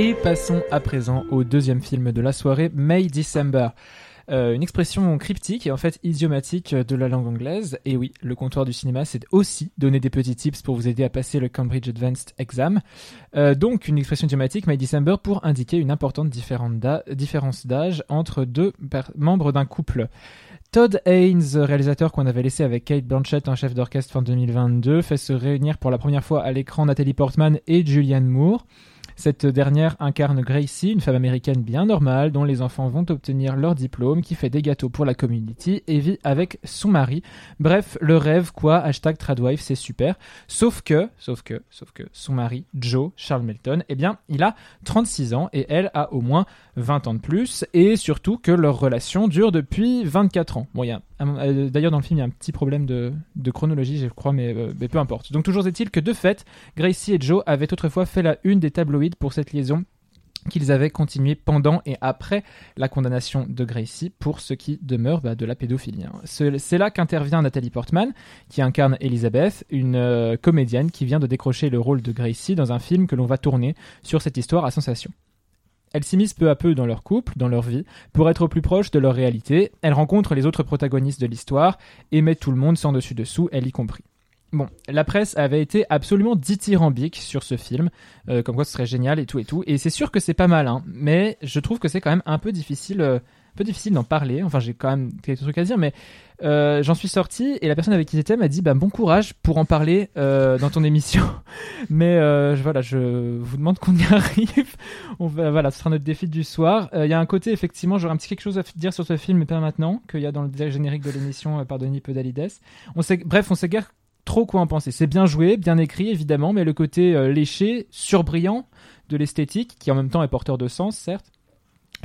Et passons à présent au deuxième film de la soirée, May December. Euh, une expression cryptique et en fait idiomatique de la langue anglaise. Et oui, le comptoir du cinéma, c'est aussi donner des petits tips pour vous aider à passer le Cambridge Advanced Exam. Euh, donc, une expression idiomatique, May December, pour indiquer une importante différence d'âge entre deux membres d'un couple. Todd Haynes, réalisateur qu'on avait laissé avec Kate Blanchett, un chef d'orchestre fin 2022, fait se réunir pour la première fois à l'écran Nathalie Portman et Julianne Moore. Cette dernière incarne Gracie, une femme américaine bien normale dont les enfants vont obtenir leur diplôme, qui fait des gâteaux pour la community et vit avec son mari. Bref, le rêve quoi, hashtag Tradwife, c'est super. Sauf que, sauf que, sauf que son mari, Joe, Charles Melton, eh bien, il a 36 ans et elle a au moins 20 ans de plus et surtout que leur relation dure depuis 24 ans. Bon, D'ailleurs, dans le film, il y a un petit problème de, chronologie, je crois, mais, euh, mais peu importe. Donc, toujours est-il que de fait, Gracie et Joe avaient autrefois fait la une des tabloïds pour cette liaison qu'ils avaient continué pendant et après la condamnation de Gracie pour ce qui demeure bah, de la pédophilie. Hein. C'est là qu'intervient Nathalie Portman, qui incarne Elizabeth, une euh, comédienne qui vient de décrocher le rôle de Gracie dans un film que l'on va tourner sur cette histoire à sensation. Elle s'immisce peu à peu dans leur couple, dans leur vie, pour être plus proche de leur réalité. Elle rencontre les autres protagonistes de l'histoire et met tout le monde sans dessus dessous, elle y compris. Bon, la presse avait été absolument dithyrambique sur ce film, euh, comme quoi ce serait génial et tout et tout. Et c'est sûr que c'est pas mal, hein, mais je trouve que c'est quand même un peu difficile, euh, peu difficile d'en parler. Enfin, j'ai quand même quelques trucs à dire, mais euh, j'en suis sorti et la personne avec qui j'étais m'a dit bah, bon courage pour en parler euh, dans ton émission. Mais euh, voilà, je vous demande qu'on y arrive. On va, voilà, ce sera notre défi du soir. Il y a un côté effectivement, j'aurais un petit quelque chose à dire sur ce film, mais pas maintenant, qu'il y a dans le générique de l'émission par Denis Podalides. On sait, bref, on sait guère trop quoi en penser. C'est bien joué, bien écrit évidemment, mais le côté léché, surbrillant de l'esthétique, qui en même temps est porteur de sens, certes,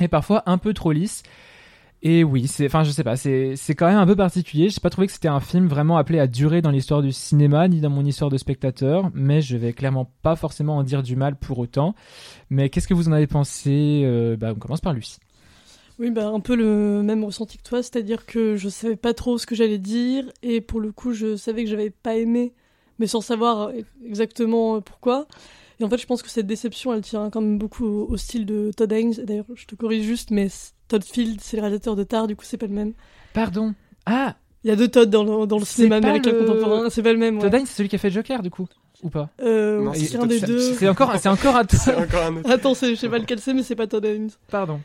est parfois un peu trop lisse. Et oui, c'est, enfin, je sais pas, c'est, c'est quand même un peu particulier. J'ai pas trouvé que c'était un film vraiment appelé à durer dans l'histoire du cinéma, ni dans mon histoire de spectateur, mais je vais clairement pas forcément en dire du mal pour autant. Mais qu'est-ce que vous en avez pensé euh, Bah, on commence par Lucie. Oui, bah, un peu le même ressenti que toi, c'est-à-dire que je savais pas trop ce que j'allais dire, et pour le coup, je savais que j'avais pas aimé, mais sans savoir exactement pourquoi. Et en fait, je pense que cette déception, elle tient quand même beaucoup au, style de Todd Haynes. D'ailleurs, je te corrige juste, mais Todd Field, c'est le réalisateur de Tar, du coup, c'est pas le même. Pardon. Ah Il y a deux Todd dans le, dans le cinéma américain contemporain, c'est pas le même. Todd Haynes, c'est celui qui a fait Joker, du coup ou pas? Euh, C'est un des deux. C'est encore, c'est encore, un... encore un autre. Attends, je sais pas lequel c'est, mais c'est pas Todd Haynes. Pardon.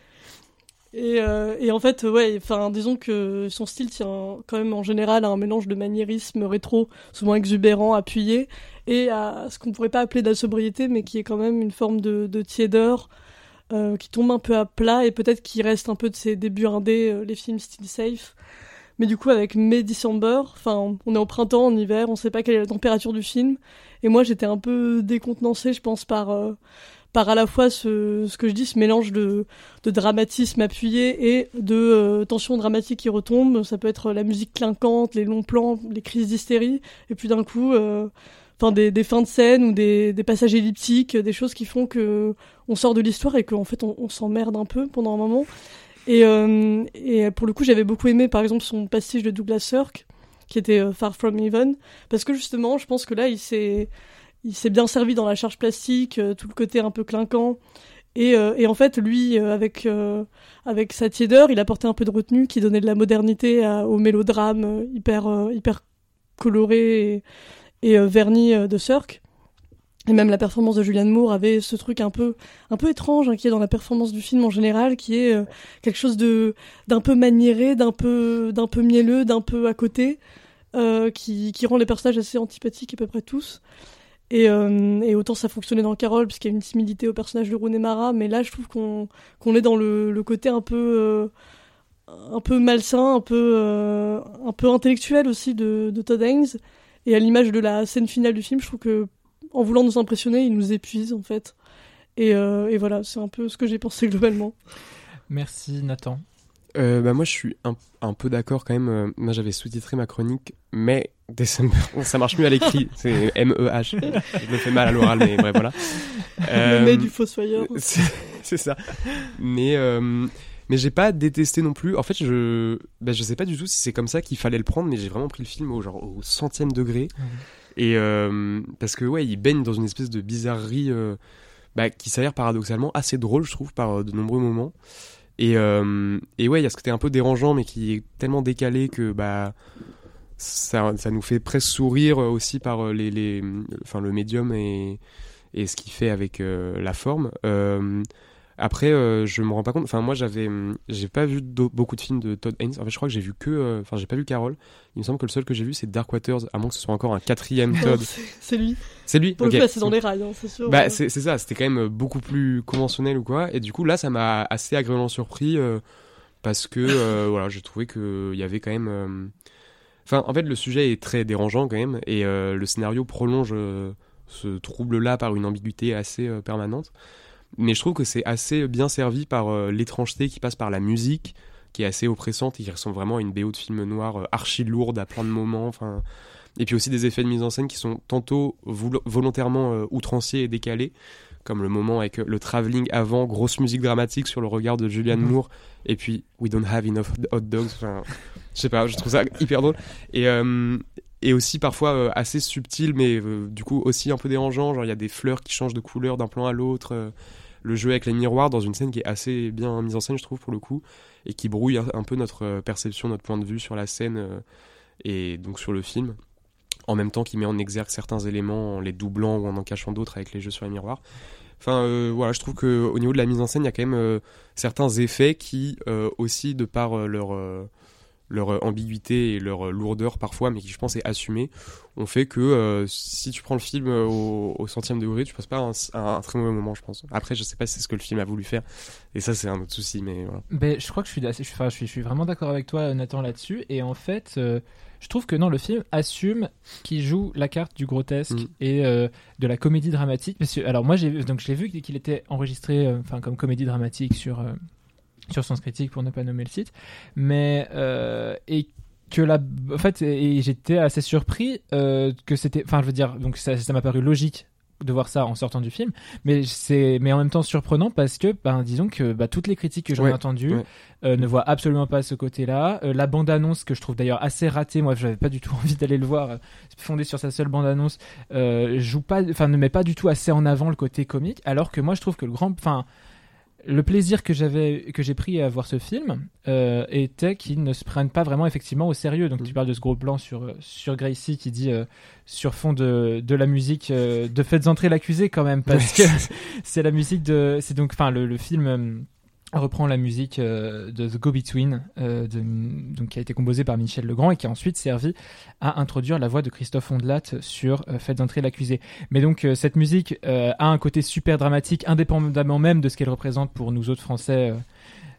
Et, euh, et, en fait, ouais, enfin, disons que son style tient quand même en général à un mélange de maniérisme rétro, souvent exubérant, appuyé, et à ce qu'on pourrait pas appeler de la sobriété, mais qui est quand même une forme de, de tiédeur euh, qui tombe un peu à plat et peut-être qui reste un peu de ses débuts indés, euh, les films still safe. Mais du coup, avec May December, enfin, on est en printemps, en hiver, on sait pas quelle est la température du film. Et moi, j'étais un peu décontenancée, je pense, par euh, par à la fois ce, ce que je dis, ce mélange de, de dramatisme appuyé et de euh, tension dramatique qui retombe. Ça peut être la musique clinquante, les longs plans, les crises d'hystérie, et puis d'un coup, euh, enfin des, fins de scène ou des, passages elliptiques, des choses qui font que on sort de l'histoire et qu'en fait on, on s'emmerde un peu pendant un moment. Et, euh, pour le coup, j'avais beaucoup aimé par exemple son pastiche de Douglas Sirk, qui était euh, Far From Even, parce que justement, je pense que là, il s'est il s'est bien servi dans la charge plastique, euh, tout le côté un peu clinquant. Et, en fait, lui, avec, avec sa tiédeur, il apportait un peu de retenue qui donnait de la modernité au mélodrame hyper, hyper coloré et verni de Cirque. Et même la performance de Julianne Moore avait ce truc un peu, un peu étrange hein, qui est dans la performance du film en général, qui est quelque chose de d'un peu maniéré, d'un peu d'un peu mielleux, d'un peu à côté, qui, qui rend les personnages assez antipathiques à peu près tous. Et, euh, et, autant ça fonctionnait dans Carole, puisqu'il y a une similité au personnage de Rooney Mara, mais là je trouve qu'on qu'on est dans le, le côté un peu euh, un peu malsain, un peu euh, un peu intellectuel aussi de, de Todd Haynes. Et à l'image de la scène finale du film, je trouve que en voulant nous impressionner, il nous épuise en fait. Et, et voilà, c'est un peu ce que j'ai pensé globalement. Merci Nathan. Euh, bah moi je suis un, un peu d'accord quand même. Euh, moi j'avais sous-titré ma chronique, mais December, ça marche mieux à l'écrit. C'est M-E-H. Je me fais mal à l'oral, mais bref voilà. Euh, le du fossoyeur. C'est ça. Mais euh, mais j'ai pas détesté non plus. En fait je bah, je sais pas du tout si c'est comme ça qu'il fallait le prendre, mais j'ai vraiment pris le film au genre au centième degré. Et euh, parce que ouais il baigne dans une espèce de bizarrerie bah, qui s'avère paradoxalement assez drôle, je trouve, par euh, de nombreux moments. Et, euh, et ouais, il y a ce côté un peu dérangeant, mais qui est tellement décalé que bah ça, ça nous fait presque sourire aussi par euh, les, les enfin le médium et, et ce qu'il fait avec euh, la forme. Euh, après, euh, je me rends pas compte. Enfin, moi, j'avais, hum, j'ai pas vu beaucoup de films de Todd Haynes. En fait, je crois que j'ai vu que, euh, enfin, j'ai pas vu Carol. Il me semble que le seul que j'ai vu, c'est Dark Waters, à moins que ce soit encore un quatrième Todd. c'est lui. C'est lui? Pour ok. le coup, c'est dans les rails, hein, c'est sûr. Bah, Euh, c'est ça, c'était quand même beaucoup plus conventionnel ou quoi. Et du coup, là, ça m'a assez agréablement surpris euh, parce que euh, voilà, j'ai trouvé qu'il y avait quand même. euh, Enfin, en fait, le sujet est très dérangeant quand même et euh, le scénario prolonge euh, ce trouble-là par une ambiguïté assez euh, permanente. Mais je trouve que c'est assez bien servi par euh, l'étrangeté qui passe par la musique, qui est assez oppressante et qui ressemble vraiment à une BO de film noir euh, archi lourde à plein de moments. Enfin, et puis aussi des effets de mise en scène qui sont tantôt volo- volontairement euh, outranciers et décalés, comme le moment avec euh, le travelling avant, grosse musique dramatique sur le regard de Julianne Mhm. Moore, et puis We don't have enough hot dogs. Enfin, je sais pas, je trouve ça hyper drôle. Et, euh, et aussi parfois euh, assez subtil, mais euh, du coup aussi un peu dérangeant. Genre il y a des fleurs qui changent de couleur d'un plan à l'autre. euh, le jeu avec les miroirs dans une scène qui est assez bien mise en scène, je trouve, pour le coup, et qui brouille un, peu notre perception, notre point de vue sur la scène et donc sur le film en même temps qu'il met en exergue certains éléments en les doublant ou en en cachant d'autres avec les jeux sur les miroirs. Enfin, voilà, je trouve que au niveau de la mise en scène, il y a quand même certains effets qui, aussi, de par leur, leur euh, ambiguïté et leur euh, lourdeur parfois, mais qui, je pense, est assumée, ont fait que euh, si tu prends le film au, au centième degré, tu passes pas un, un- un très mauvais moment, je pense. Après, je sais pas si c'est ce que le film a voulu faire, et ça, c'est un autre souci, mais voilà. Ben, je crois que je suis, assez- je, suis- enfin, je suis, je suis vraiment d'accord avec toi, Nathan, là-dessus. Et en fait, euh, je trouve que non, le film assume qu'il joue la carte du grotesque Mm. et euh, de la comédie dramatique. Parce que, alors moi, j'ai donc je l'ai vu qu'il était enregistré, enfin comme comédie dramatique sur sur Sens Critique pour ne pas nommer le site, mais euh, et que la, en fait, et j'étais assez surpris euh, que c'était, enfin, je veux dire, donc ça, ça m'a paru logique de voir ça en sortant du film, mais c'est, mais en même temps surprenant parce que, ben, disons que bah, toutes les critiques que j'en ai Ouais, entendues ouais. euh, ne voient absolument pas ce côté-là. Euh, la bande-annonce que je trouve d'ailleurs assez ratée, moi, j'avais pas du tout envie d'aller le voir, euh, fondée sur sa seule bande-annonce, joue pas, enfin, ne met pas du tout assez en avant le côté comique, alors que moi, je trouve que le grand, enfin. Le plaisir que j'avais, que j'ai pris à voir ce film euh, était qu'ils ne se prennent pas vraiment effectivement au sérieux. Donc tu Mhm. parles de ce gros plan sur sur Gracie qui dit euh, sur fond de de la musique euh, de faites entrer l'accusé quand même parce que c'est la musique de c'est donc enfin le, le film reprend la musique euh, de The Go Between euh, donc qui a été composée par Michel Legrand et qui a ensuite servi à introduire la voix de Christophe Ondelat sur euh, Faites entrer l'accusé. Mais donc cette musique a un côté super dramatique indépendamment même de ce qu'elle représente pour nous autres Français.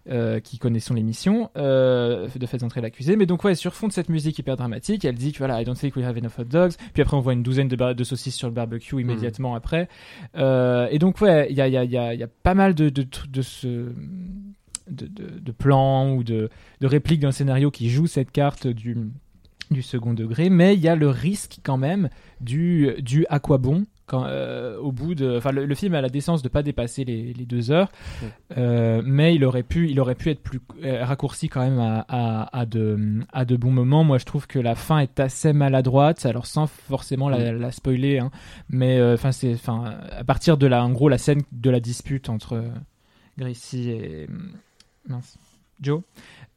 Euh, qui connaissons l'émission euh, de Faites entrer l'accusé. Mais donc ouais, sur fond de cette musique hyper dramatique, elle dit que voilà, I don't think we have enough hot dogs. Puis après on voit une douzaine de, de saucisses sur le barbecue immédiatement après. Euh, et donc ouais, il y a, y, a, y, a, y a pas mal de, de, de ce de, de plans ou de, de répliques d'un scénario qui joue cette carte du du second degré, mais il y a le risque quand même du, du à quoi bon quand, euh, au bout de, enfin le, le film a la décence de pas dépasser les, les deux heures, euh, mais il aurait pu, il aurait pu être plus euh, raccourci quand même à, à, à de, à de bons moments. Moi, je trouve que la fin est assez maladroite, alors sans forcément la, la spoiler, hein, mais enfin c'est, enfin à partir de là, en gros, la scène de la dispute entre Gracie et mince, Joe.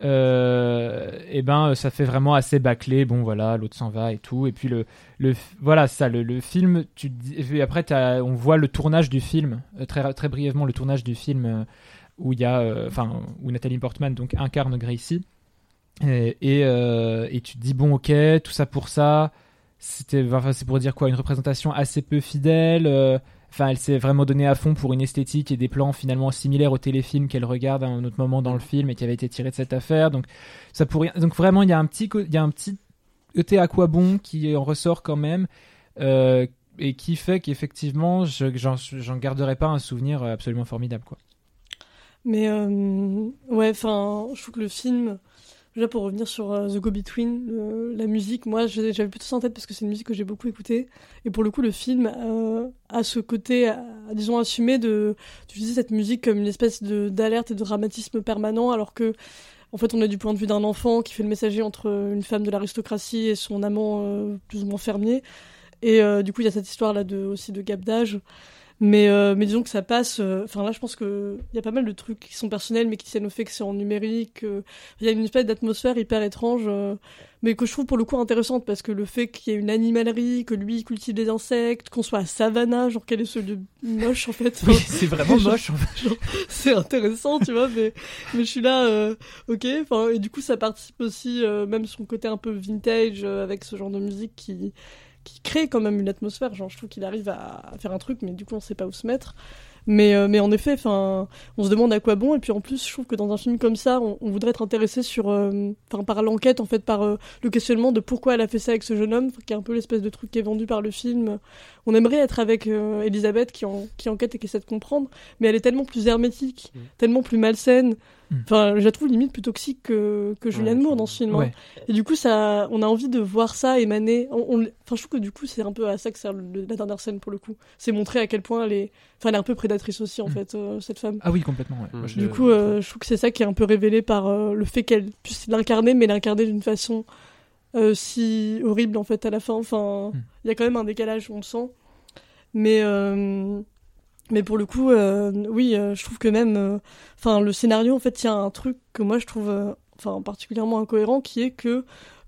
Euh, et ben ça fait vraiment assez bâclé. Bon voilà l'autre s'en va et tout. Et puis le le voilà ça le, le film tu et après on voit le tournage du film euh, très très brièvement le tournage du film euh, où il y a euh, enfin où Nathalie Portman donc incarne Gracie. Et et, euh, et tu te dis bon ok tout ça pour ça. C'était enfin c'est pour dire quoi? Une représentation assez peu fidèle euh, Enfin, elle s'est vraiment donnée à fond pour une esthétique et des plans finalement similaires au téléfilm qu'elle regarde à un autre moment dans le film et qui avait été tiré de cette affaire. Donc, ça pourrait. Donc vraiment, il y a un petit, il y a un petit côté à quoi bon qui en ressort quand même euh, et qui fait qu'effectivement, je- j'en j'en garderai pas un souvenir absolument formidable, quoi. Mais euh, ouais, enfin, je trouve que le film, déjà pour revenir sur euh, The Go Between, euh, la musique, moi j'avais plutôt ça en tête parce que c'est une musique que j'ai beaucoup écoutée. Et pour le coup, le film euh, a ce côté, euh, disons, assumé de d'utiliser cette musique comme une espèce d'alerte et de dramatisme permanent, alors que en fait, on est du point de vue d'un enfant qui fait le messager entre une femme de l'aristocratie et son amant euh, plus ou moins fermier. Et du coup, il y a cette histoire là de aussi de gap d'âge. Mais, euh, mais disons que ça passe. euh, Enfin, là, je pense qu'il y a pas mal de trucs qui sont personnels, mais qui tiennent au fait que c'est en numérique. euh, Il y a une espèce d'atmosphère hyper étrange, euh, mais que je trouve pour le coup intéressante parce que le fait qu'il y ait une animalerie, que lui il cultive des insectes, qu'on soit à Savannah, genre quel est ce lieu moche en fait. Oui, c'est vraiment moche. en fait. c'est intéressant, tu vois, mais, mais je suis là, euh, ok. Enfin, et du coup, ça participe aussi, euh, même son côté un peu vintage euh, avec ce genre de musique qui, qui crée quand même une atmosphère. Genre, je trouve qu'il arrive à, faire un truc, mais du coup, on sait pas où se mettre. Mais, euh, en effet, on se demande à quoi bon. Et puis en plus, je trouve que dans un film comme ça, on, on voudrait être intéressé sur, euh, enfin, par l'enquête, en fait, par euh, le questionnement de pourquoi elle a fait ça avec ce jeune homme, qui est un peu l'espèce de truc qui est vendu par le film. On aimerait être avec euh, Elisabeth qui, en, qui enquête et qui essaie de comprendre, mais elle est tellement plus hermétique, Mm. tellement plus malsaine. Mm. Enfin, je la trouve limite plus toxique que, que Julianne Ouais, Moore dans ce film. hein. Et du coup, ça, on a envie de voir ça émaner. On, on- enfin, je trouve que du coup, c'est un peu à ça que sert le- la dernière scène pour le coup. C'est montrer à quel point elle est, enfin, elle est un peu prédatrice aussi en Mm. fait, euh, cette femme. Ah oui, complètement. ouais. Moi, je- Du coup, euh, je trouve que c'est ça qui est un peu révélé par le fait qu'elle puisse l'incarner, mais l'incarner d'une façon euh, si horrible en fait à la fin. Enfin, il Mm. y a quand même un décalage, on le sent. Mais euh, mais pour le coup, euh, oui, je trouve que même, enfin, le scénario en fait, il y a un truc que moi je trouve, enfin, particulièrement incohérent, qui est que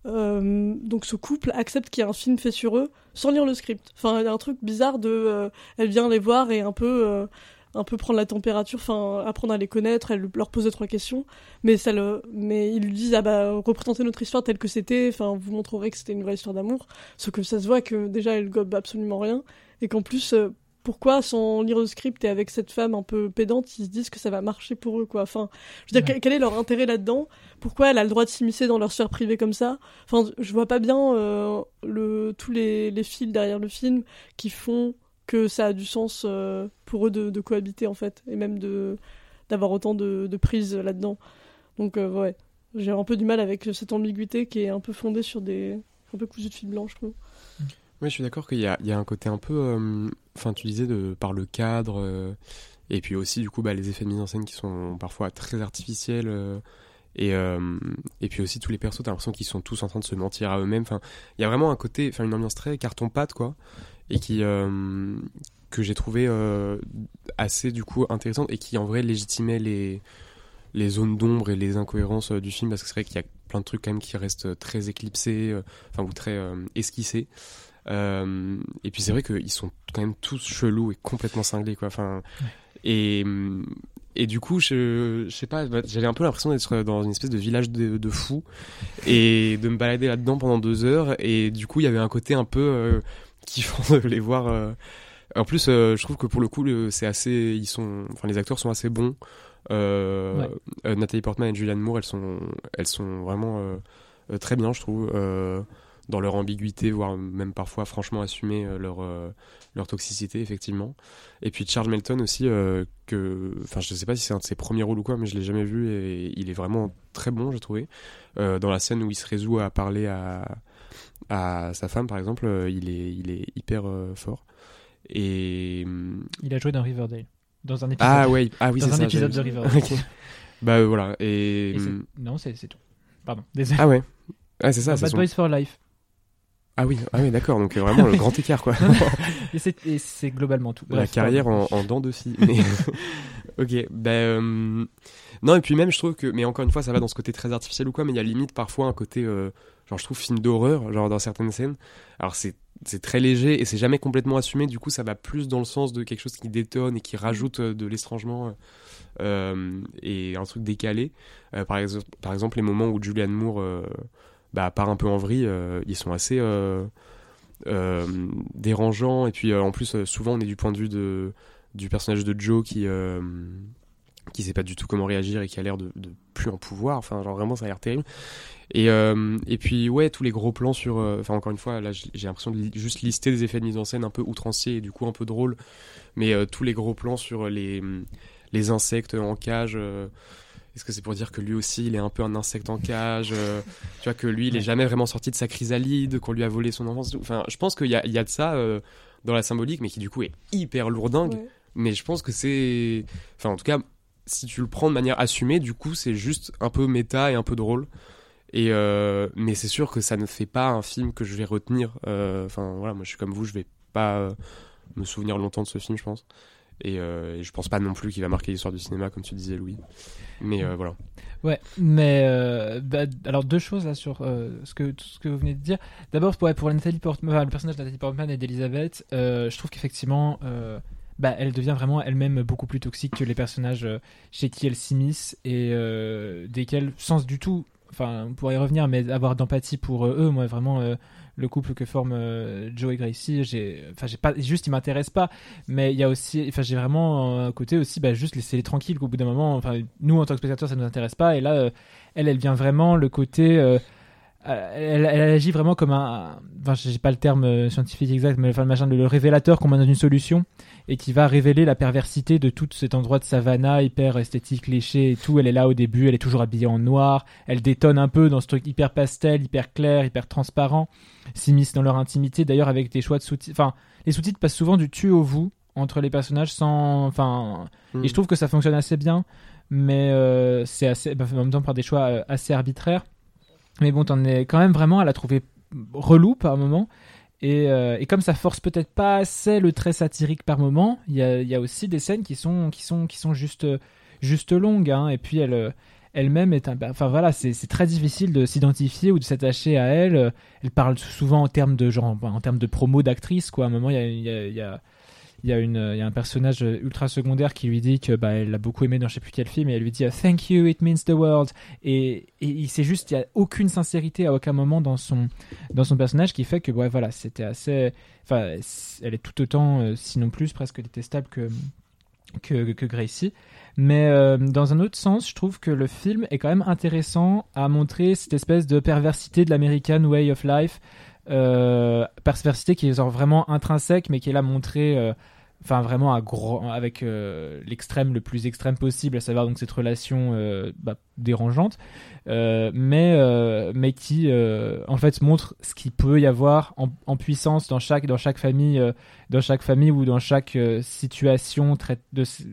donc ce couple accepte qu'il y a un film fait sur eux sans lire le script. Enfin, il y a un truc bizarre de, elle vient les voir et un peu, un peu prendre la température, enfin, apprendre à les connaître, elle leur pose deux trois questions, mais ça le, mais ils lui disent ah bah représentez notre histoire telle que c'était, enfin, vous montrerez que c'était une vraie histoire d'amour, sauf que ça se voit que déjà elle gobe absolument rien. Et qu'en plus euh, pourquoi sans lire le script et avec cette femme un peu pédante, ils se disent que ça va marcher pour eux, quoi. Enfin, je veux dire, Ouais. quel, quel est leur intérêt là-dedans? Pourquoi elle a le droit de s'immiscer dans leur sphère privée comme ça? Enfin, je vois pas bien euh, le, tous les, les fils derrière le film qui font que ça a du sens euh, pour eux de, cohabiter, en fait, et même de d'avoir autant de, de prise là-dedans. Donc, euh, ouais, j'ai un peu du mal avec cette ambiguïté qui est un peu fondée sur des... un peu cousu de fil blanc, je trouve. Oui, je suis d'accord qu'il y y a un côté un peu. euh, Enfin, tu disais de, par le cadre. et puis aussi, du coup, bah, les effets de mise en scène qui sont parfois très artificiels. et, et puis aussi, tous les persos, t'as l'impression qu'ils sont tous en train de se mentir à eux-mêmes. Enfin, il y a vraiment un côté. Enfin, une ambiance très carton-pâte, quoi. Et qui. euh, que j'ai trouvé euh, assez, du coup, intéressante. Et qui, en vrai, légitimait les. Les zones d'ombre et les incohérences euh, du film, parce que c'est vrai qu'il y a plein de trucs quand même qui restent très éclipsés, enfin, ou très esquissés. Euh, et puis c'est vrai qu'ils sont quand même tous chelous et complètement cinglés quoi. Enfin, et et du coup je, je sais pas, bah, j'avais un peu l'impression d'être dans une espèce de village de, de fous et de me balader là-dedans pendant deux heures. Et du coup il y avait un côté un peu euh, kiffant de les voir. euh. En plus, euh, je trouve que pour le coup, c'est assez, ils sont, enfin les acteurs sont assez bons. Euh, Ouais. euh, Nathalie Portman et Julianne Moore, elles sont, elles sont vraiment euh, euh, très bien, je trouve. Euh, dans leur ambiguïté, voire même parfois franchement assumer euh, leur, euh, leur toxicité, effectivement. Et puis Charles Melton aussi, euh, que, enfin je sais pas si c'est un de ses premiers rôles ou quoi, mais je l'ai jamais vu et il est vraiment très bon, j'ai trouvé. Euh, dans la scène où il se résout à parler à, à sa femme, par exemple, euh, il, est, il est hyper euh, fort. Et... hum, Il a joué dans Riverdale. Dans un épisode. Ah ouais, ah oui, dans c'est un ça. épisode de. Riverdale. Ok. Bah euh, voilà, et... Hum, Non, c'est c'est tout. Pardon. Désolé. Ah ouais, ah, c'est ça, Dans Bad son- Boys for Life. Ah oui, ah oui d'accord, donc vraiment le grand écart quoi. Et c'est globalement tout. la carrière en, en dents de scie. Mais... ok, ben euh, non et puis même je trouve que, mais encore une fois ça va dans ce côté très artificiel ou quoi, mais il y a limite parfois un côté, euh, genre je trouve film d'horreur, genre dans certaines scènes. Alors c'est c'est très léger et c'est jamais complètement assumé, du coup ça va plus dans le sens de quelque chose qui détonne et qui rajoute euh, de l'étrangement euh, et un truc décalé. Euh, par, exemple, par exemple les moments où Julianne Moore euh, bah, part un peu en vrille, euh, ils sont assez euh, euh, dérangeants et puis euh, en plus euh, souvent on est du point de vue de, du personnage de Joe qui euh, qui sait pas du tout comment réagir et qui a l'air de, de plus en pouvoir. Enfin genre vraiment ça a l'air terrible. Et euh, et puis ouais tous les gros plans sur euh, enfin encore une fois là j'ai l'impression de li- juste lister des effets de mise en scène un peu outranciers et du coup un peu drôles. Mais euh, tous les gros plans sur les les insectes en cage euh, est-ce que c'est pour dire que lui aussi il est un peu un insecte en cage euh, tu vois que lui il est jamais vraiment sorti de sa chrysalide qu'on lui a volé son enfance enfin je pense qu'il y a, il y a de ça euh, dans la symbolique mais qui du coup est hyper lourdingue. Ouais. mais je pense que c'est enfin en tout cas si tu le prends de manière assumée du coup c'est juste un peu méta et un peu drôle et euh, mais c'est sûr que ça ne fait pas un film que je vais retenir Euh, enfin voilà moi je suis comme vous je vais pas euh, me souvenir longtemps de ce film, je pense. Et, euh, et je pense pas non plus qu'il va marquer l'histoire du cinéma, comme tu disais, Louis. Mais voilà. Ouais, mais bah, alors deux choses sur ce que tout ce que vous venez de dire. D'abord pour pour Nathalie Portman, le personnage de Nathalie Portman et d'Elisabeth, je trouve qu'effectivement, bah, elle devient vraiment elle-même beaucoup plus toxique que les personnages euh, chez qui elle s'immisce et euh, desquels, sans du tout, enfin, on pourrait y revenir, mais avoir d'empathie pour euh, eux, moi vraiment. le couple que forment Joe et Gracie, j'ai, enfin, j'ai pas, juste, ils m'intéressent pas. Mais il y a aussi, enfin, j'ai vraiment un côté aussi, bah, juste laisser les tranquilles. Qu'au bout d'un moment, enfin, nous en tant que spectateurs, ça nous intéresse pas. Et là, elle, elle vient vraiment le côté. Elle, elle agit vraiment comme un. Enfin, j'ai pas le terme euh, scientifique exact, mais enfin, le machin, le, révélateur qu'on met dans une solution et qui va révéler la perversité de tout cet endroit de savannah hyper esthétique, léché et tout. Elle est là au début, elle est toujours habillée en noir. Elle détonne un peu dans ce truc hyper pastel, hyper clair, hyper transparent. S'immisce dans leur intimité, d'ailleurs, avec des choix de sous-titres. Enfin, les sous-titres passent souvent du tu au vous entre les personnages sans. Enfin, et je trouve que ça fonctionne assez bien, mais euh, c'est assez, bah, en même temps par des choix euh, assez arbitraires. Mais bon, t'en es quand même vraiment à la trouver relou par moment. Et, euh, et comme ça force peut-être pas assez le trait satirique par moment, il y a, y a aussi des scènes qui sont, qui sont, qui sont juste, juste longues. Hein, et puis elle, elle-même est un. Enfin voilà, c'est très difficile de s'identifier ou de s'attacher à elle. Elle parle souvent en termes de genre, en termes de promo d'actrice. Quoi. À un moment, il y a il y, a une, il y a un personnage ultra secondaire qui lui dit que bah, elle l'a beaucoup aimé dans je sais plus quel film et elle lui dit thank you it means the world. Et, et il c'est juste il y a aucune sincérité à aucun moment dans son dans son personnage qui fait que voilà c'était assez enfin elle est tout autant euh, sinon plus presque détestable que que, que Gracie. Mais euh, dans un autre sens je trouve que le film est quand même intéressant à montrer cette espèce de perversité de l'American way of life perversité qui est vraiment intrinsèque mais qui est là montrée euh, enfin vraiment à gros, avec euh, l'extrême le plus extrême possible, à savoir donc cette relation euh, bah, dérangeante, euh, mais euh, qui euh, en fait montre ce qu'il peut y avoir en, puissance dans chaque dans chaque famille, euh, dans chaque famille ou dans chaque situation très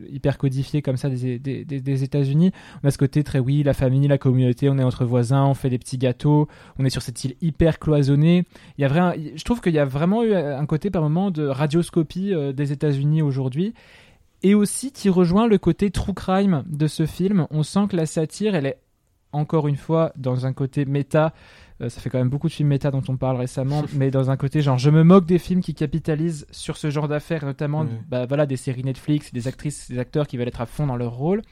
hyper codifiée comme ça des, des, des, des États-Unis. On a ce côté très oui la famille, la communauté, on est entre voisins, on fait des petits gâteaux, on est sur cette île hyper cloisonnée. Il y a vraiment, je trouve qu'il y a vraiment eu un côté par moment de radioscopie des États-Unis aujourd'hui. Et aussi qui rejoint le côté true crime de ce film. On sent que la satire, elle est encore une fois dans un côté méta. Euh, ça fait quand même beaucoup de films méta dont on parle récemment, mais dans un côté genre je me moque des films qui capitalisent sur ce genre d'affaires, notamment bah, voilà, des séries Netflix, des actrices, des acteurs qui veulent être à fond dans leur rôle.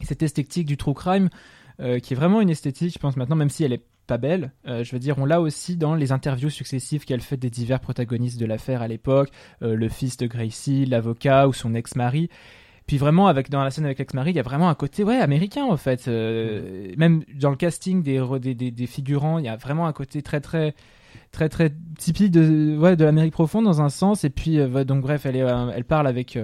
Et cette esthétique du true crime, euh, qui est vraiment une esthétique, je pense maintenant, même si elle est pas belle. Euh, je veux dire, on l'a aussi dans les interviews successives qu'elle fait des divers protagonistes de l'affaire à l'époque, euh, le fils de Gracie, l'avocat ou son ex-mari. Puis vraiment, avec dans la scène avec l'ex-mari, il y a vraiment un côté ouais américain en fait. Euh, Même dans le casting des, des, des, des figurants, il y a vraiment un côté très très très très typique de ouais de l'Amérique profonde dans un sens. Et puis donc bref, elle elle parle avec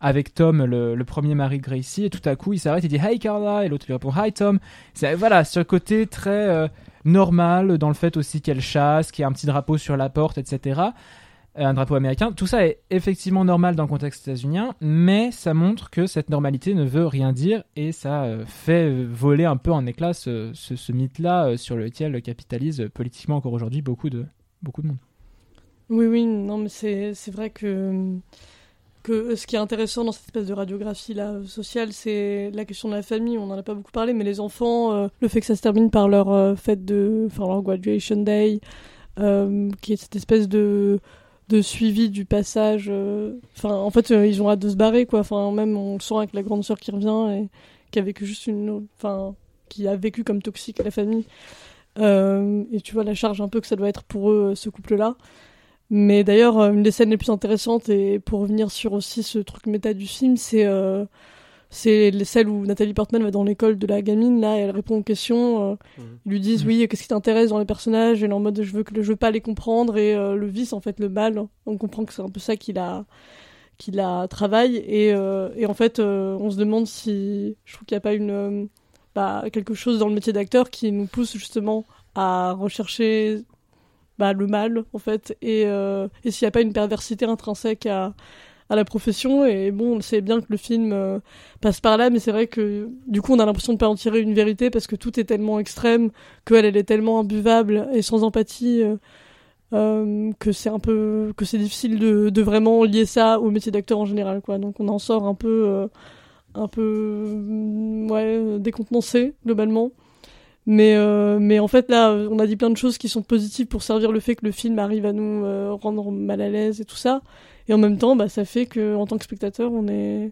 avec Tom, le, premier mari de Gracie, et tout à coup il s'arrête et dit Hey Carla, et l'autre lui répond Hi Tom. C'est voilà ce côté très normal dans le fait aussi qu'elle chasse, qu'il y a un petit drapeau sur la porte, etc. Euh, Un drapeau américain. Tout ça est effectivement normal dans le contexte états-unien, mais ça montre que cette normalité ne veut rien dire et ça euh, fait euh, voler un peu en éclat ce, ce, ce mythe-là sur lequel capitalise politiquement encore aujourd'hui beaucoup de, beaucoup de monde. Oui, oui, non, mais c'est vrai que, que ce qui est intéressant dans cette espèce de radiographie là, sociale, c'est la question de la famille. On n'en a pas beaucoup parlé, mais les enfants, euh, le fait que ça se termine par leur euh, fête de. Enfin, leur graduation day, euh, qui est cette espèce de de suivi du passage euh, enfin en fait euh, ils ont hâte de se barrer quoi enfin même on le sent avec la grande sœur qui revient et qui a vécu juste une enfin qui a vécu comme toxique la famille Euh, et tu vois la charge un peu que ça doit être pour eux ce couple là mais d'ailleurs, euh, une des scènes les plus intéressantes, et pour revenir sur aussi ce truc méta du film, c'est euh, c'est celle où Nathalie Portman va dans l'école de la gamine, là, et elle répond aux questions. euh, Mhm. Ils lui disent, Mhm. oui, qu'est-ce qui t'intéresse dans les personnages? Et elle est en mode, je veux, que, je veux pas les comprendre, et euh, le vice, en fait, le mal. On comprend que c'est un peu ça qui la, qui la travaille, et, euh, et en fait, euh, on se demande si. Je trouve qu'il n'y a pas une. euh, bah, quelque chose dans le métier d'acteur qui nous pousse justement à rechercher bah, le mal en fait. Et, euh, et s'il n'y a pas une perversité intrinsèque à, à la profession et bon on sait bien que le film euh, passe par là mais c'est vrai que du coup on a l'impression de pas en tirer une vérité parce que tout est tellement extrême qu'elle elle est tellement imbuvable et sans empathie euh, que c'est un peu que c'est difficile de, de vraiment lier ça au métier d'acteur en général quoi. Donc on en sort un peu un peu mm, ouais décontenancé globalement mais euh, mais en fait là on a dit plein de choses qui sont positives pour servir le fait que le film arrive à nous euh, rendre mal à l'aise et tout ça. Et en même temps bah ça fait que en tant que spectateur on est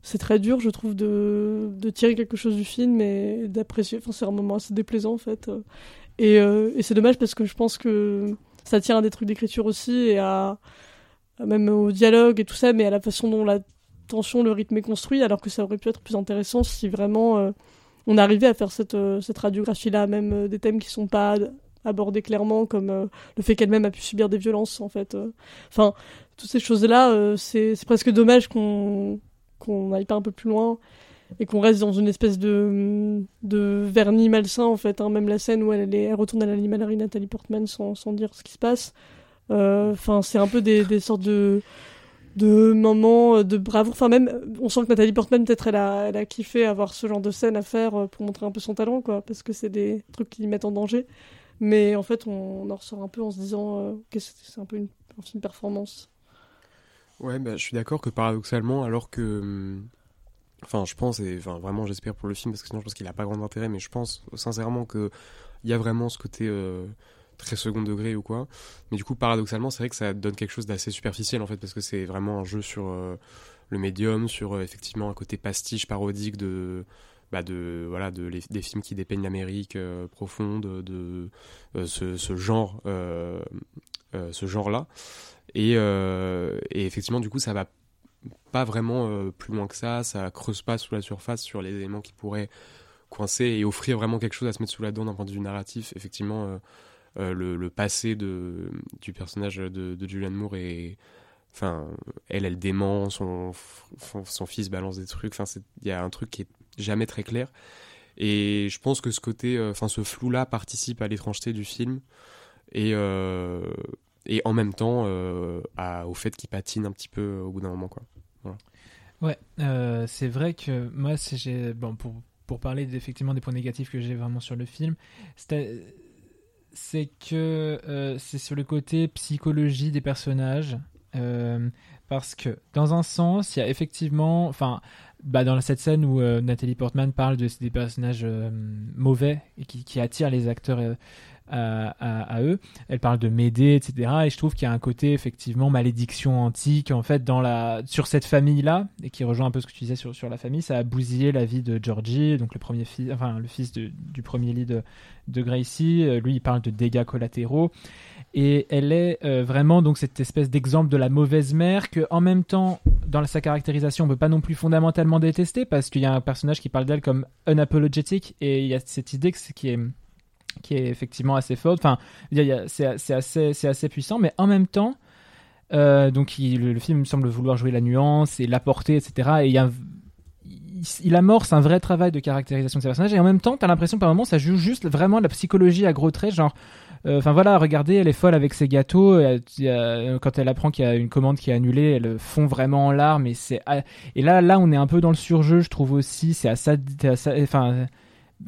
c'est très dur je trouve de de tirer quelque chose du film et d'apprécier enfin c'est un moment assez déplaisant en fait. Et, euh, et c'est dommage parce que je pense que ça tient à des trucs d'écriture aussi et à, même au dialogue et tout ça, mais à la façon dont la tension, le rythme est construit, alors que ça aurait pu être plus intéressant si vraiment on arrivait à faire cette, euh, cette radiographie-là, même euh, des thèmes qui sont pas abordés clairement, comme euh, le fait qu'elle-même a pu subir des violences, en fait. Enfin, toutes ces choses-là, c'est presque dommage qu'on qu'on n'aille pas un peu plus loin et qu'on reste dans une espèce de, de vernis malsain en fait. Hein. Même la scène où elle, est, elle retourne à l'animalerie Nathalie Portman sans, sans dire ce qui se passe. Enfin, c'est un peu des sortes de de moments de bravoure. Enfin, même, on sent que Nathalie Portman, peut-être, elle a, kiffé avoir ce genre de scène à faire euh, pour montrer un peu son talent, quoi, parce que c'est des trucs qui mettent en danger. Mais en fait, on, en ressort un peu en se disant euh, que c'est un peu une, un film performance. Ouais, bah, je suis d'accord que paradoxalement, alors que. hum, Enfin, je pense, et enfin, vraiment, j'espère pour le film, parce que sinon, je pense qu'il a pas grand intérêt, mais je pense sincèrement que il y a vraiment ce côté euh, très second degré ou quoi. Mais du coup, paradoxalement, c'est vrai que ça donne quelque chose d'assez superficiel, en fait, parce que c'est vraiment un jeu sur euh, le médium, sur euh, effectivement un côté pastiche, parodique de. Bah de voilà de des films qui dépeignent l'Amérique euh, profonde de ce, genre ce genre là et, et effectivement du coup ça va pas vraiment plus loin que ça, ça creuse pas sous la surface sur les éléments qui pourraient coincer et offrir vraiment quelque chose à se mettre sous la dent d'un point de vue narratif. Effectivement, le, le passé de, du personnage de, de Julianne Moore est. Enfin, elle, elle dément, son, son, fils balance des trucs. Enfin, il y a un truc qui est jamais très clair. Et je pense que ce côté, euh, enfin, ce flou-là participe à l'étrangeté du film. Et, euh, et en même temps, euh, au fait qu'il patine un petit peu au bout d'un moment, quoi. Ouais, euh, c'est vrai que moi, j'ai bon pour pour parler effectivement des points négatifs que j'ai vraiment sur le film, c'est c'est que euh, c'est sur le côté psychologie des personnages. euh, parce que dans un sens, il y a effectivement, enfin, bah dans cette scène où euh, Nathalie Portman parle de des personnages mauvais et qui, qui attirent les acteurs à, eux, elle parle de Médée, etc. Et je trouve qu'il y a un côté effectivement malédiction antique en fait dans la sur cette famille là et qui rejoint un peu ce que tu disais sur, sur la famille. Ça a bousillé la vie de Georgie, donc le premier fils, enfin le fils du premier lit de, Gracie. Euh, Lui, il parle de dégâts collatéraux et elle est euh, vraiment donc cette espèce d'exemple de la mauvaise mère que en même temps dans sa caractérisation on peut pas non plus fondamentalement détester parce qu'il y a un personnage qui parle d'elle comme unapologetic et il y a cette idée que qui est qui est effectivement assez forte. Enfin, c'est assez, c'est assez puissant, mais en même temps, euh, donc le, film semble vouloir jouer la nuance et l'apporter, etc. Et il amorce un vrai travail de caractérisation de ces personnages et en même temps t'as l'impression par moments ça joue juste vraiment la psychologie à gros traits genre euh, enfin voilà regardez elle est folle avec ses gâteaux euh, quand elle apprend qu'il y a une commande qui est annulée elle fond vraiment en larmes et ah, et là là on est un peu dans le surjeu je trouve aussi c'est à ça- enfin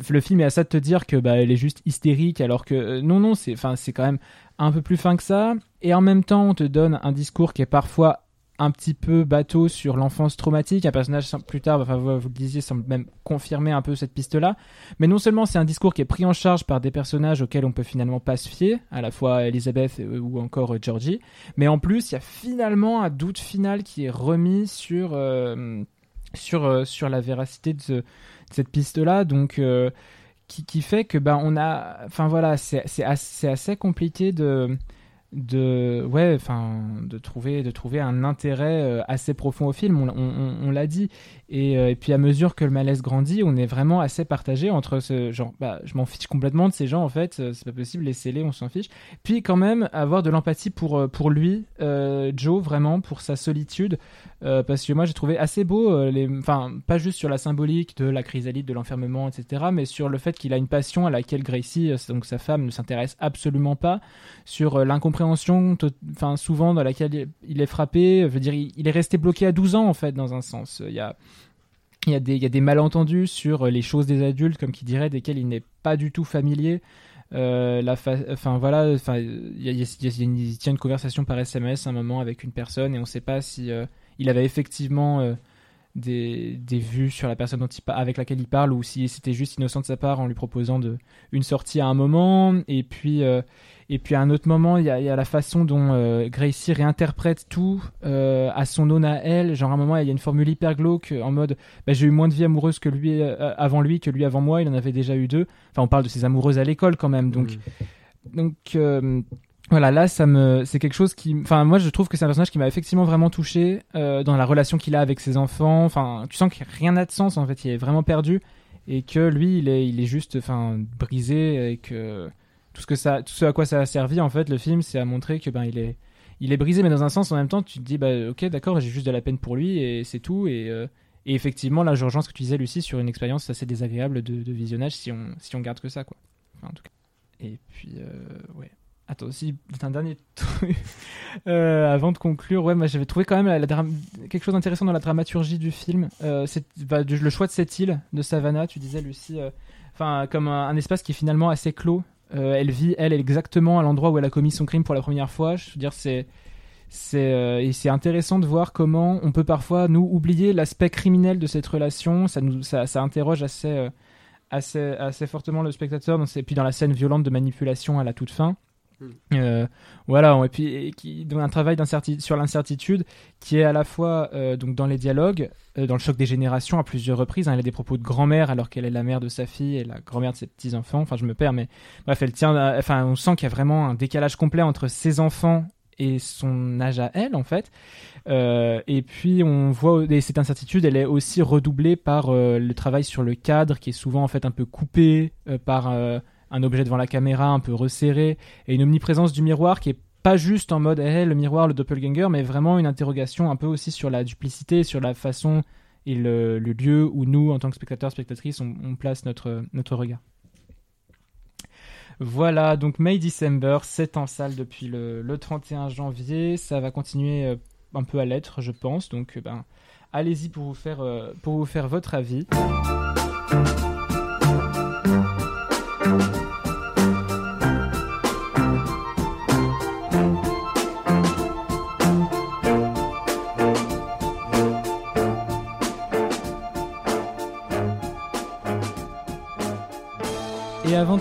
le film est à ça de te dire que bah elle est juste hystérique alors que euh, non non c'est quand même un peu plus fin que ça. Et en même temps on te donne un discours qui est parfois un petit peu bateau sur l'enfance traumatique. Un personnage plus tard enfin vous, le disiez semble même confirmer un peu cette piste là mais non seulement c'est un discours qui est pris en charge par des personnages auxquels on peut finalement pas se fier à la fois Elisabeth euh, ou encore euh, Georgie mais en plus il y a finalement un doute final qui est remis sur sur sur la véracité de cette piste là donc euh, qui, fait que bah on a enfin voilà c'est assez, compliqué de de trouver de trouver un intérêt euh, assez profond au film. On l'a dit et, euh, et puis à mesure que le malaise grandit on est vraiment assez partagé entre ce genre bah je m'en fiche complètement de ces gens en fait euh, c'est pas possible laissez-les on s'en fiche. Puis quand même avoir de l'empathie pour euh, pour lui Joe vraiment pour sa solitude parce que moi j'ai trouvé assez beau les enfin pas juste sur la symbolique de la chrysalide de l'enfermement etc mais sur le fait qu'il a une passion à laquelle Gracie donc sa femme ne s'intéresse absolument pas sur l'incompréhension enfin souvent dans laquelle il- est frappé je veux dire il est resté bloqué à 12 ans en fait dans un sens. Il y a il y, a des, malentendus sur euh, les choses des adultes, comme qui dirait, desquels il n'est pas du tout familier. Euh, la enfin voilà, enfin il y, a- une- conversation par SMS à un moment avec une personne et on sait pas si euh, il avait effectivement des, des vues sur la personne dont il pa- avec laquelle il parle ou si c'était juste innocent de sa part en lui proposant de, une sortie à un moment. Et puis euh, et puis à un autre moment il y a, il y a la façon dont euh, Gracie réinterprète tout euh, à son aune à elle. Genre à un moment il y a une formule hyper glauque en mode bah, j'ai eu moins de vie amoureuse que lui euh, avant lui que lui avant moi il en avait déjà eu deux. Enfin on parle de ses amoureuses à l'école quand même. Donc Mm. donc voilà, là, ça me, c'est quelque chose qui, enfin, moi, je trouve que c'est un personnage qui m'a effectivement vraiment touché euh, dans la relation qu'il a avec ses enfants. Enfin, tu sens que rien n'a de sens en fait, il est vraiment perdu et que lui, il est, il est juste, enfin, brisé et que tout ce que ça, tout ce à quoi ça a servi en fait, le film, c'est à montrer que ben il est, il est brisé, mais dans un sens, en même temps, tu te dis, bah, ok, d'accord, j'ai juste de la peine pour lui et c'est tout et euh, et effectivement, là, je rejoins ce que tu disais, Lucie, sur une expérience assez désagréable de, de visionnage si on, si on garde que ça, quoi. Enfin, en tout cas. Et puis, euh, ouais. Attends, aussi, un dernier truc. Euh, avant de conclure, ouais, moi j'avais trouvé quand même quelque chose d'intéressant dans la dramaturgie du film. Euh, c'est bah, le choix de cette île de Savannah, tu disais, Lucie, euh, comme un, espace qui est finalement assez clos. Elle vit, elle, exactement à l'endroit où elle a commis son crime pour la première fois. Je veux dire, c'est. C'est et c'est intéressant de voir comment on peut parfois nous oublier l'aspect criminel de cette relation. Ça nous ça, interroge assez assez assez fortement le spectateur. Ces- puis dans la scène violente de manipulation à la toute fin. Euh, voilà, et puis qui donc un travail sur l'incertitude qui est à la fois euh, donc dans les dialogues, euh, dans le choc des générations à plusieurs reprises. hein. elle a des propos de grand-mère alors qu'elle est la mère de sa fille et la grand-mère de ses petits enfants. Enfin, je me perds, mais bref, elle tient. Enfin, on sent qu'il y a vraiment un décalage complet entre ses enfants et son âge à elle en fait. Et puis on voit et cette incertitude, elle est aussi redoublée par le travail sur le cadre qui est souvent en fait un peu coupé par un objet devant la caméra un peu resserré et une omniprésence du miroir qui est pas juste en mode hey, le miroir, le doppelganger, mais vraiment une interrogation un peu aussi sur la duplicité, sur la façon et le, lieu où nous, en tant que spectateurs, spectatrices, on, place notre, regard. Voilà, donc May December, c'est en salle depuis le, le 31 janvier. Ça va continuer euh, un peu à l'être, je pense. Donc, euh, ben, allez-y pour vous faire, euh, pour vous faire votre avis.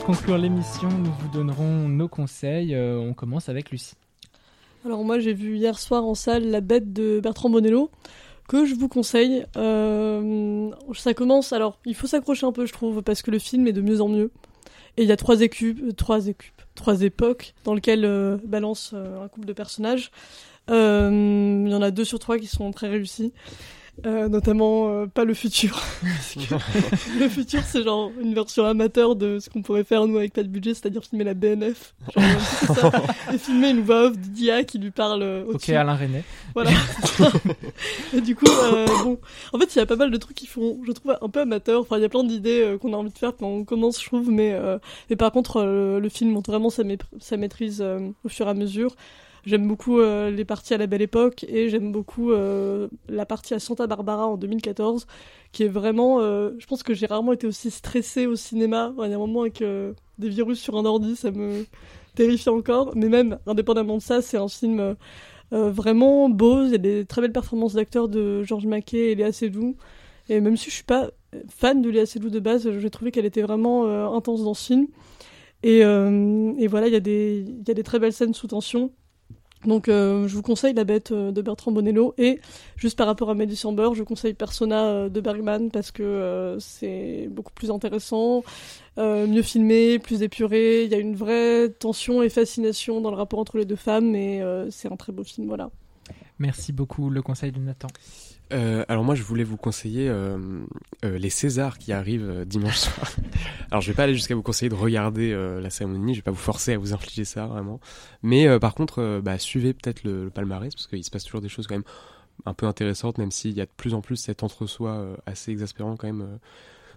Conclure l'émission, nous vous donnerons nos conseils. Euh, on commence avec Lucie. Alors moi j'ai vu hier soir en salle La Bête de Bertrand Bonello que je vous conseille. Euh, ça commence, alors il faut s'accrocher un peu je trouve parce que le film est de mieux en mieux. Et il y a trois écupes, euh, trois écupes, trois époques dans lesquelles balance un couple de personnages. Il y en a deux sur trois qui sont très réussis. Euh, notamment euh, pas le futur. Parce que le futur, c'est genre une version amateur de ce qu'on pourrait faire nous avec pas de budget, c'est-à-dire filmer la BNF. Genre, ça. Et filmer une voix off d'IA qui lui parle euh, Ok. Alain René. Voilà. et du coup, euh, bon, en fait, il y a pas mal de trucs qui font, je trouve, un peu amateurs. Enfin, il y a plein d'idées euh, qu'on a envie de faire quand on commence, je trouve, mais, euh, mais par contre, le film montre vraiment sa, maîtrise au fur et à mesure. J'aime beaucoup euh, les parties à la belle époque et j'aime beaucoup euh, la partie à Santa Barbara en 2014, qui est vraiment. euh, je pense que j'ai rarement été aussi stressée au cinéma. Il y a un moment avec des virus sur un ordi, ça me terrifie encore. Mais même, indépendamment de ça, c'est un film vraiment beau. Il y a des très belles performances d'acteurs de Georges Mackay et Léa Seydoux. Et même si je suis pas fan de Léa Seydoux de base, j'ai trouvé qu'elle était vraiment intense dans ce film. Et, voilà, il y a des très belles scènes sous tension. Donc euh, je vous conseille La Bête euh, de Bertrand Bonello. Et juste par rapport à December, je conseille Persona euh, de Bergman parce que c'est beaucoup plus intéressant, mieux filmé, plus épuré. Il y a une vraie tension et fascination dans le rapport entre les deux femmes et c'est un très beau film. Voilà. Merci beaucoup, le conseil de Nathan. Euh, alors moi je voulais vous conseiller euh, euh, les Césars qui arrivent dimanche soir. alors je vais pas aller jusqu'à vous conseiller de regarder la cérémonie, je vais pas vous forcer à vous infliger ça vraiment. Mais par contre, bah, suivez peut-être le, palmarès parce qu'il se passe toujours des choses quand même un peu intéressantes, même s'il y a de plus en plus cet entre-soi assez exaspérant quand même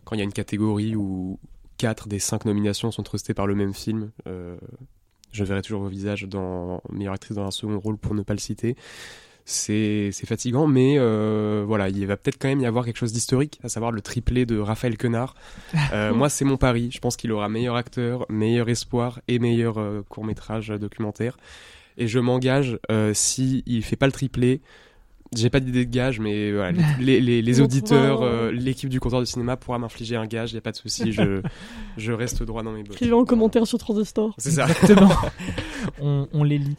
quand il y a une catégorie où quatre des cinq nominations sont trustées par le même film. je verrai toujours vos visages dans meilleure actrice dans un second rôle pour ne pas le citer. C'est fatigant, mais euh, voilà, il va peut-être quand même y avoir quelque chose d'historique, à savoir le triplé de Raphaël Quenard. Euh, moi, c'est mon pari. Je pense qu'il aura meilleur acteur, meilleur espoir et meilleur euh, court métrage documentaire. Et je m'engage, euh, si il fait pas le triplé, j'ai pas d'idée de gage, mais voilà, les, les, les On auditeurs, euh, l'équipe du comptoir de cinéma pourra m'infliger un gage, y a pas de souci, je, je reste droit dans mes bottes. Écrivez en commentaire sur Transistor. C'est ça. Exactement. on, on les lit.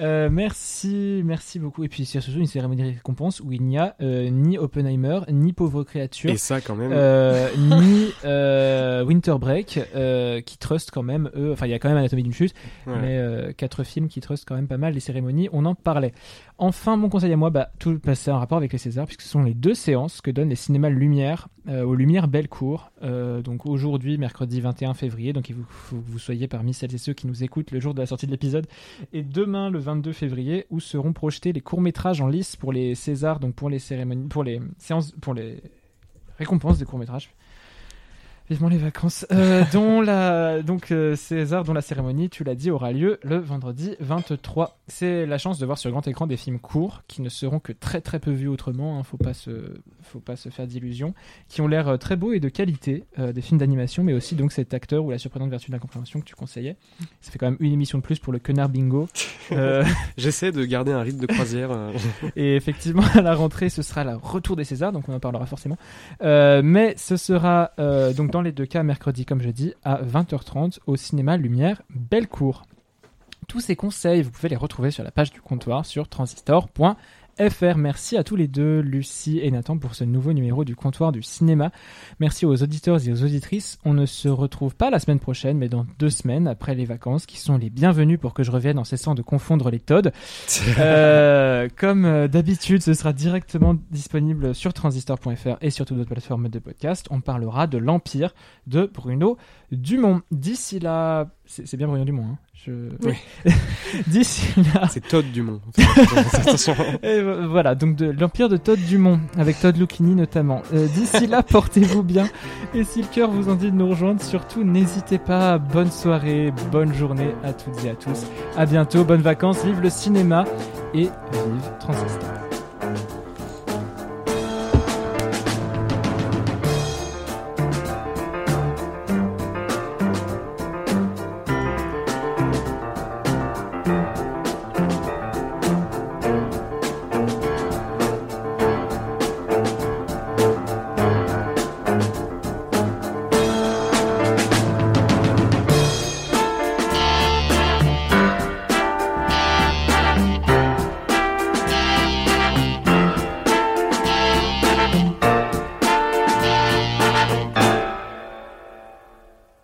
Euh, merci, merci beaucoup. Et puis c'est surtout une cérémonie de récompense où il n'y a euh, ni Oppenheimer, ni Pauvre créature, Et ça, quand même. euh, ni euh, Winter Break, euh, qui trust quand même eux. Enfin, il y a quand même Anatomie d'une chute, ouais. mais euh, quatre films qui trustent quand même pas mal les cérémonies. On en parlait. Enfin, mon conseil à moi, bah, tout passer en rapport avec les Césars, puisque ce sont les deux séances que donnent les cinémas Lumière euh, aux Lumières Bellecour. Euh, donc aujourd'hui, mercredi 21 février. Donc il faut que vous soyez parmi celles et ceux qui nous écoutent le jour de la sortie de l'épisode. Et demain, le 22 février, où seront projetés les courts métrages en lice pour les Césars, donc pour les cérémonies, pour les séances, pour les récompenses des courts métrages. Vivement les vacances. Euh, dont la, donc euh, César, dont la cérémonie, tu l'as dit, aura lieu le vendredi 23. C'est la chance de voir sur grand écran des films courts qui ne seront que très très peu vus autrement. Hein, faut pas se, faut pas se faire d'illusions, qui ont l'air euh, très beaux et de qualité, euh, des films d'animation, mais aussi donc cet acteur ou la surprenante vertu de l'incompréhension que tu conseillais. Ça fait quand même une émission de plus pour le Quenard Bingo. J'essaie de garder un rythme de croisière. et effectivement, à la rentrée, ce sera le retour des Césars, donc on en parlera forcément. Mais ce sera donc dans les deux cas mercredi, comme je dis, à 20h30 au cinéma Lumière Bellecour. Tous ces conseils, vous pouvez les retrouver sur la page du comptoir sur transistor.fr. Merci à tous les deux, Lucie et Nathan, pour ce nouveau numéro du comptoir du cinéma. Merci aux auditeurs et aux auditrices. On ne se retrouve pas la semaine prochaine, mais dans deux semaines après les vacances, qui sont les bienvenus pour que je revienne en cessant de confondre les Todd. Euh, comme euh, d'habitude, ce sera directement disponible sur transistor.fr et sur toutes d'autres plateformes de podcast. On parlera de l'Empire de Bruno Dumont. D'ici là, c'est c'est bien Bruno Dumont. Hein Je... Oui. D'ici là, C'est Todd Dumont. Attention. et vo- voilà, donc de l'Empire de Todd Dumont, avec Todd Lucchini notamment. Euh, D'ici là, portez-vous bien. Et si le cœur vous en dit de nous rejoindre, surtout n'hésitez pas. Bonne soirée, bonne journée à toutes et à tous. À bientôt, bonnes vacances, vive le cinéma et vive Transistor.